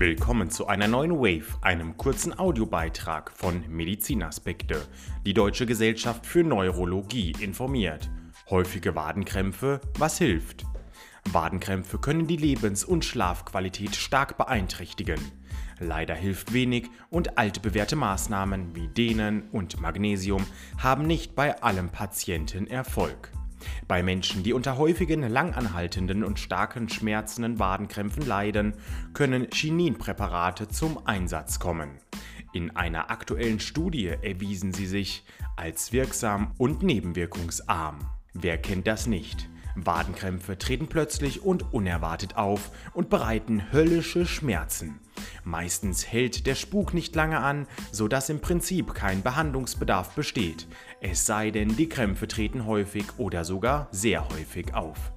Willkommen zu einer neuen Wave, einem kurzen Audiobeitrag von Medizinaspekte. Die Deutsche Gesellschaft für Neurologie informiert. Häufige Wadenkrämpfe, was hilft? Wadenkrämpfe können die Lebens- und Schlafqualität stark beeinträchtigen. Leider hilft wenig und altbewährte Maßnahmen wie Dehnen und Magnesium haben nicht bei allem Patienten Erfolg. Bei Menschen, die unter häufigen, langanhaltenden und starken schmerzenden Wadenkrämpfen leiden, können Chininpräparate zum Einsatz kommen. In einer aktuellen Studie erwiesen sie sich als wirksam und nebenwirkungsarm. Wer kennt das nicht? Wadenkrämpfe treten plötzlich und unerwartet auf und bereiten höllische Schmerzen. Meistens hält der Spuk nicht lange an, sodass im Prinzip kein Behandlungsbedarf besteht, es sei denn, die Krämpfe treten häufig oder sogar sehr häufig auf.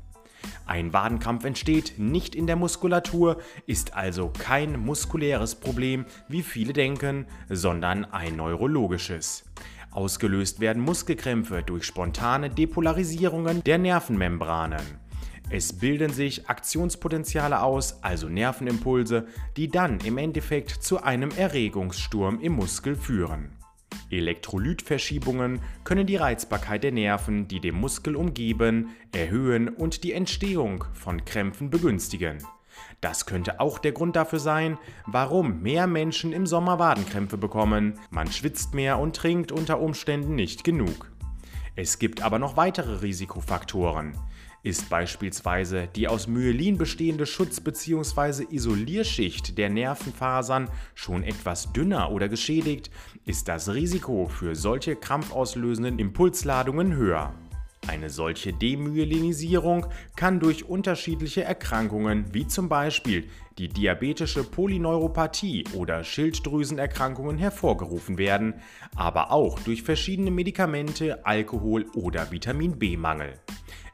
Ein Wadenkrampf entsteht nicht in der Muskulatur, ist also kein muskuläres Problem, wie viele denken, sondern ein neurologisches. Ausgelöst werden Muskelkrämpfe durch spontane Depolarisierungen der Nervenmembranen. Es bilden sich Aktionspotenziale aus, also Nervenimpulse, die dann im Endeffekt zu einem Erregungssturm im Muskel führen. Elektrolytverschiebungen können die Reizbarkeit der Nerven, die den Muskel umgeben, erhöhen und die Entstehung von Krämpfen begünstigen. Das könnte auch der Grund dafür sein, warum mehr Menschen im Sommer Wadenkrämpfe bekommen. Man schwitzt mehr und trinkt unter Umständen nicht genug. Es gibt aber noch weitere Risikofaktoren. Ist beispielsweise die aus Myelin bestehende Schutz- bzw. Isolierschicht der Nervenfasern schon etwas dünner oder geschädigt, ist das Risiko für solche krampfauslösenden Impulsladungen höher. Eine solche Demyelinisierung kann durch unterschiedliche Erkrankungen wie zum Beispiel die diabetische Polyneuropathie oder Schilddrüsenerkrankungen hervorgerufen werden, aber auch durch verschiedene Medikamente, Alkohol oder Vitamin B-Mangel.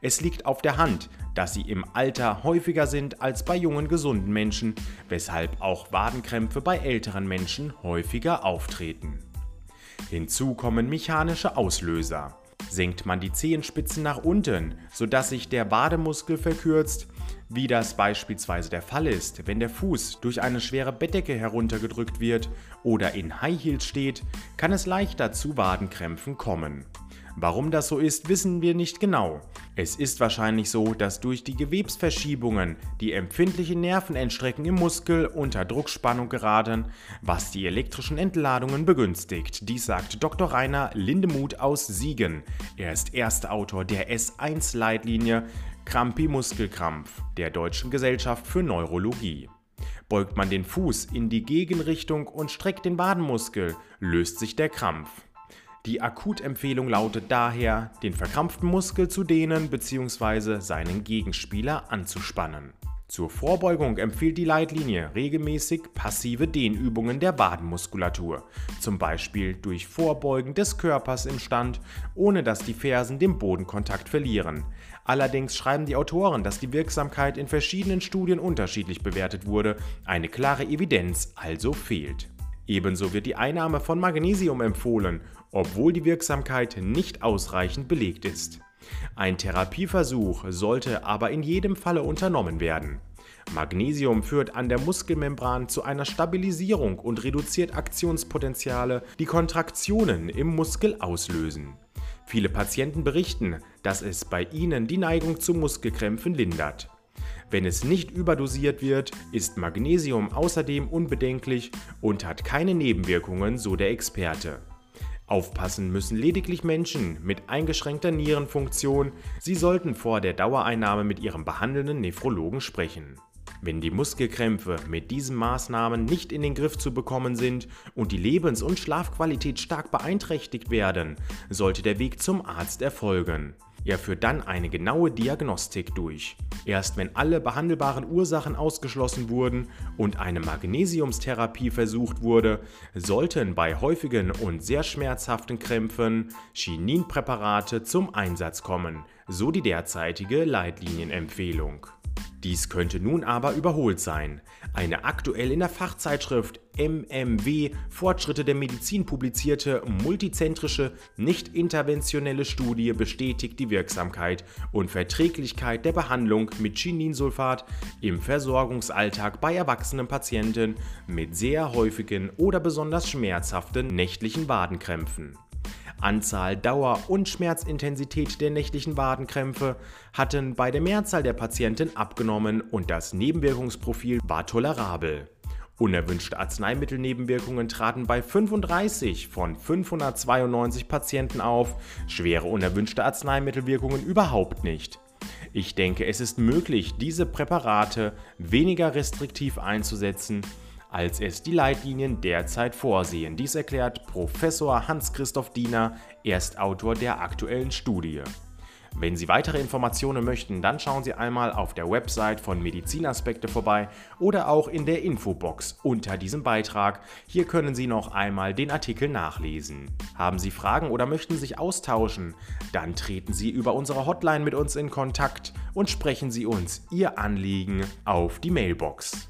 Es liegt auf der Hand, dass sie im Alter häufiger sind als bei jungen gesunden Menschen, weshalb auch Wadenkrämpfe bei älteren Menschen häufiger auftreten. Hinzu kommen mechanische Auslöser. Senkt man die Zehenspitzen nach unten, sodass sich der Wademuskel verkürzt, wie das beispielsweise der Fall ist, wenn der Fuß durch eine schwere Bettdecke heruntergedrückt wird oder in High Heels steht, kann es leichter zu Wadenkrämpfen kommen. Warum das so ist, wissen wir nicht genau. Es ist wahrscheinlich so, dass durch die Gewebsverschiebungen die empfindlichen Nervenendstrecken im Muskel unter Druckspannung geraten, was die elektrischen Entladungen begünstigt. Dies sagt Dr. Rainer Lindemuth aus Siegen. Er ist erster Autor der S1-Leitlinie Krampi-Muskelkrampf der Deutschen Gesellschaft für Neurologie. Beugt man den Fuß in die Gegenrichtung und streckt den Wadenmuskel, löst sich der Krampf. Die Akutempfehlung lautet daher, den verkrampften Muskel zu dehnen bzw. seinen Gegenspieler anzuspannen. Zur Vorbeugung empfiehlt die Leitlinie regelmäßig passive Dehnübungen der Wadenmuskulatur, zum Beispiel durch Vorbeugen des Körpers im Stand, ohne dass die Fersen den Bodenkontakt verlieren. Allerdings schreiben die Autoren, dass die Wirksamkeit in verschiedenen Studien unterschiedlich bewertet wurde, eine klare Evidenz also fehlt. Ebenso wird die Einnahme von Magnesium empfohlen, obwohl die Wirksamkeit nicht ausreichend belegt ist. Ein Therapieversuch sollte aber in jedem Falle unternommen werden. Magnesium führt an der Muskelmembran zu einer Stabilisierung und reduziert Aktionspotenziale, die Kontraktionen im Muskel auslösen. Viele Patienten berichten, dass es bei ihnen die Neigung zu Muskelkrämpfen lindert. Wenn es nicht überdosiert wird, ist Magnesium außerdem unbedenklich und hat keine Nebenwirkungen, so der Experte. Aufpassen müssen lediglich Menschen mit eingeschränkter Nierenfunktion. Sie sollten vor der Dauereinnahme mit ihrem behandelnden Nephrologen sprechen. Wenn die Muskelkrämpfe mit diesen Maßnahmen nicht in den Griff zu bekommen sind und die Lebens- und Schlafqualität stark beeinträchtigt werden, sollte der Weg zum Arzt erfolgen. Er führt dann eine genaue Diagnostik durch. Erst wenn alle behandelbaren Ursachen ausgeschlossen wurden und eine Magnesiumstherapie versucht wurde, sollten bei häufigen und sehr schmerzhaften Krämpfen Chininpräparate zum Einsatz kommen, so die derzeitige Leitlinienempfehlung. Dies könnte nun aber überholt sein. Eine aktuell in der Fachzeitschrift MMW Fortschritte der Medizin publizierte multizentrische, nicht interventionelle Studie bestätigt die Wirksamkeit und Verträglichkeit der Behandlung mit Chininsulfat im Versorgungsalltag bei erwachsenen Patienten mit sehr häufigen oder besonders schmerzhaften nächtlichen Wadenkrämpfen. Anzahl, Dauer und Schmerzintensität der nächtlichen Wadenkrämpfe hatten bei der Mehrzahl der Patienten abgenommen und das Nebenwirkungsprofil war tolerabel. Unerwünschte Arzneimittelnebenwirkungen traten bei 35 von 592 Patienten auf, schwere unerwünschte Arzneimittelwirkungen überhaupt nicht. Ich denke, es ist möglich, diese Präparate weniger restriktiv einzusetzen als es die Leitlinien derzeit vorsehen. Dies erklärt Professor Hans-Christoph Diener, Erstautor der aktuellen Studie. Wenn Sie weitere Informationen möchten, dann schauen Sie einmal auf der Website von Medizinaspekte vorbei oder auch in der Infobox unter diesem Beitrag. Hier können Sie noch einmal den Artikel nachlesen. Haben Sie Fragen oder möchten sich austauschen? Dann treten Sie über unsere Hotline mit uns in Kontakt und sprechen Sie uns Ihr Anliegen auf die Mailbox.